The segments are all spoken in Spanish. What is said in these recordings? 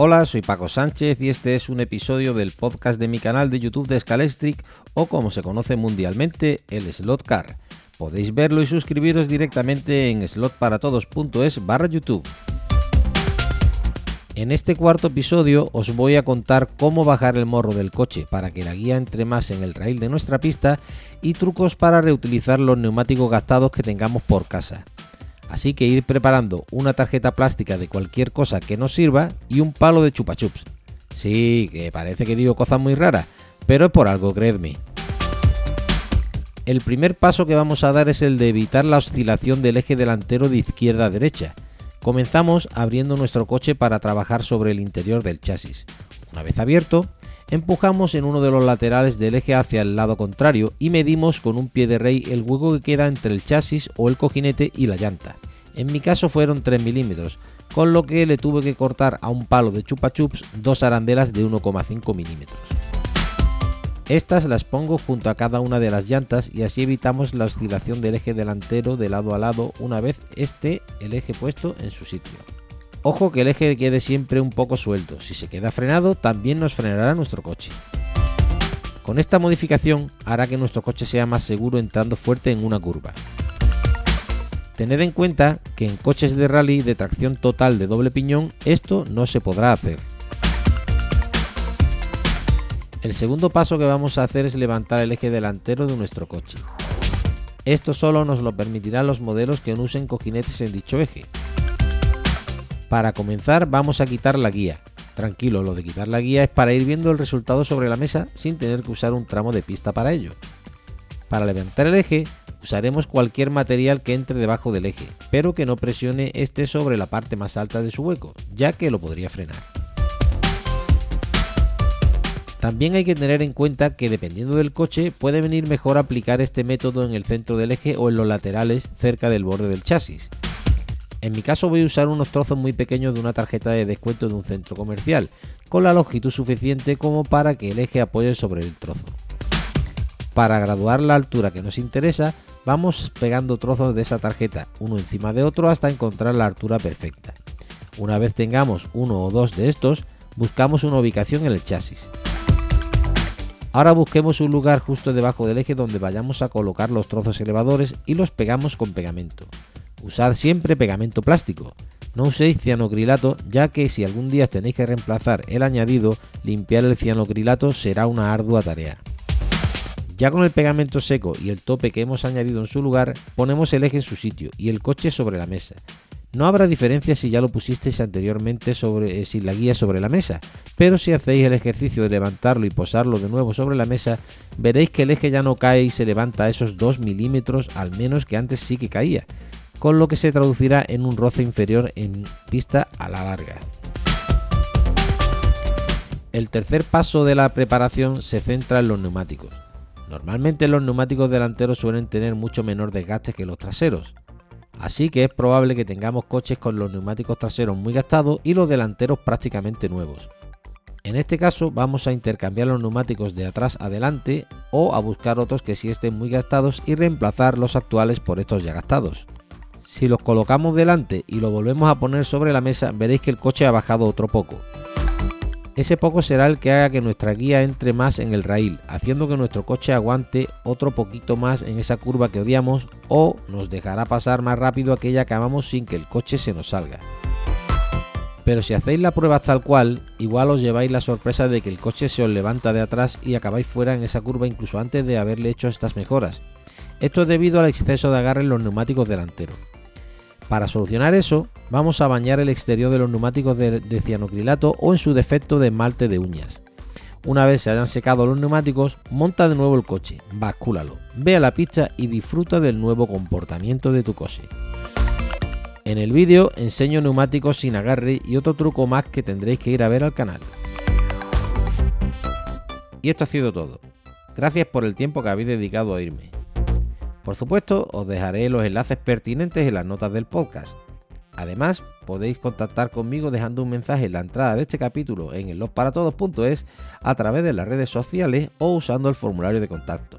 Hola, soy Paco Sánchez y este es un episodio del podcast de mi canal de YouTube de Scalestric o como se conoce mundialmente, el Slot Car. Podéis verlo y suscribiros directamente en slotparatodos.es barra YouTube. En este cuarto episodio os voy a contar cómo bajar el morro del coche para que la guía entre más en el rail de nuestra pista y trucos para reutilizar los neumáticos gastados que tengamos por casa. Así que ir preparando una tarjeta plástica de cualquier cosa que nos sirva y un palo de chupachups. Sí, que parece que digo cosas muy raras, pero es por algo, creedme. El primer paso que vamos a dar es el de evitar la oscilación del eje delantero de izquierda a derecha. Comenzamos abriendo nuestro coche para trabajar sobre el interior del chasis. Una vez abierto, empujamos en uno de los laterales del eje hacia el lado contrario y medimos con un pie de rey el hueco que queda entre el chasis o el cojinete y la llanta. En mi caso fueron 3 milímetros, con lo que le tuve que cortar a un palo de chupa chups dos arandelas de 1,5 milímetros. Estas las pongo junto a cada una de las llantas y así evitamos la oscilación del eje delantero de lado a lado una vez esté el eje puesto en su sitio. Ojo que el eje quede siempre un poco suelto, si se queda frenado también nos frenará nuestro coche. Con esta modificación hará que nuestro coche sea más seguro entrando fuerte en una curva. Tened en cuenta que en coches de rally de tracción total de doble piñón esto no se podrá hacer. El segundo paso que vamos a hacer es levantar el eje delantero de nuestro coche. Esto solo nos lo permitirán los modelos que no usen cojinetes en dicho eje. Para comenzar vamos a quitar la guía. Tranquilo, lo de quitar la guía es para ir viendo el resultado sobre la mesa sin tener que usar un tramo de pista para ello. Para levantar el eje usaremos cualquier material que entre debajo del eje, pero que no presione este sobre la parte más alta de su hueco, ya que lo podría frenar. También hay que tener en cuenta que dependiendo del coche puede venir mejor aplicar este método en el centro del eje o en los laterales cerca del borde del chasis. En mi caso voy a usar unos trozos muy pequeños de una tarjeta de descuento de un centro comercial, con la longitud suficiente como para que el eje apoye sobre el trozo. Para graduar la altura que nos interesa, vamos pegando trozos de esa tarjeta uno encima de otro hasta encontrar la altura perfecta. Una vez tengamos uno o dos de estos, buscamos una ubicación en el chasis. Ahora busquemos un lugar justo debajo del eje donde vayamos a colocar los trozos elevadores y los pegamos con pegamento. Usad siempre pegamento plástico. No uséis cianocrilato ya que si algún día tenéis que reemplazar el añadido, limpiar el cianocrilato será una ardua tarea. Ya con el pegamento seco y el tope que hemos añadido en su lugar, ponemos el eje en su sitio y el coche sobre la mesa. No habrá diferencia si ya lo pusisteis anteriormente sobre, eh, sin la guía sobre la mesa, pero si hacéis el ejercicio de levantarlo y posarlo de nuevo sobre la mesa, veréis que el eje ya no cae y se levanta a esos 2 milímetros al menos que antes sí que caía, con lo que se traducirá en un roce inferior en pista a la larga. El tercer paso de la preparación se centra en los neumáticos. Normalmente los neumáticos delanteros suelen tener mucho menor desgaste que los traseros, así que es probable que tengamos coches con los neumáticos traseros muy gastados y los delanteros prácticamente nuevos. En este caso vamos a intercambiar los neumáticos de atrás adelante o a buscar otros que sí estén muy gastados y reemplazar los actuales por estos ya gastados. Si los colocamos delante y lo volvemos a poner sobre la mesa veréis que el coche ha bajado otro poco. Ese poco será el que haga que nuestra guía entre más en el rail, haciendo que nuestro coche aguante otro poquito más en esa curva que odiamos o nos dejará pasar más rápido aquella que amamos sin que el coche se nos salga. Pero si hacéis la prueba tal cual, igual os lleváis la sorpresa de que el coche se os levanta de atrás y acabáis fuera en esa curva incluso antes de haberle hecho estas mejoras. Esto es debido al exceso de agarre en los neumáticos delanteros. Para solucionar eso, vamos a bañar el exterior de los neumáticos de, cianocrilato o en su defecto de esmalte de uñas. Una vez se hayan secado los neumáticos, monta de nuevo el coche, bascúlalo, ve a la pista y disfruta del nuevo comportamiento de tu coche. En el vídeo enseño neumáticos sin agarre y otro truco más que tendréis que ir a ver al canal. Y esto ha sido todo. Gracias por el tiempo que habéis dedicado a oírme. Por supuesto, os dejaré los enlaces pertinentes en las notas del podcast. Además, podéis contactar conmigo dejando un mensaje en la entrada de este capítulo en el losparatodos.es a través de las redes sociales o usando el formulario de contacto.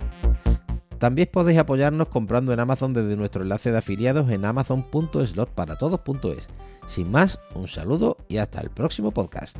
También podéis apoyarnos comprando en Amazon desde nuestro enlace de afiliados en amazon.slotparatodos.es. Sin más, un saludo y hasta el próximo podcast.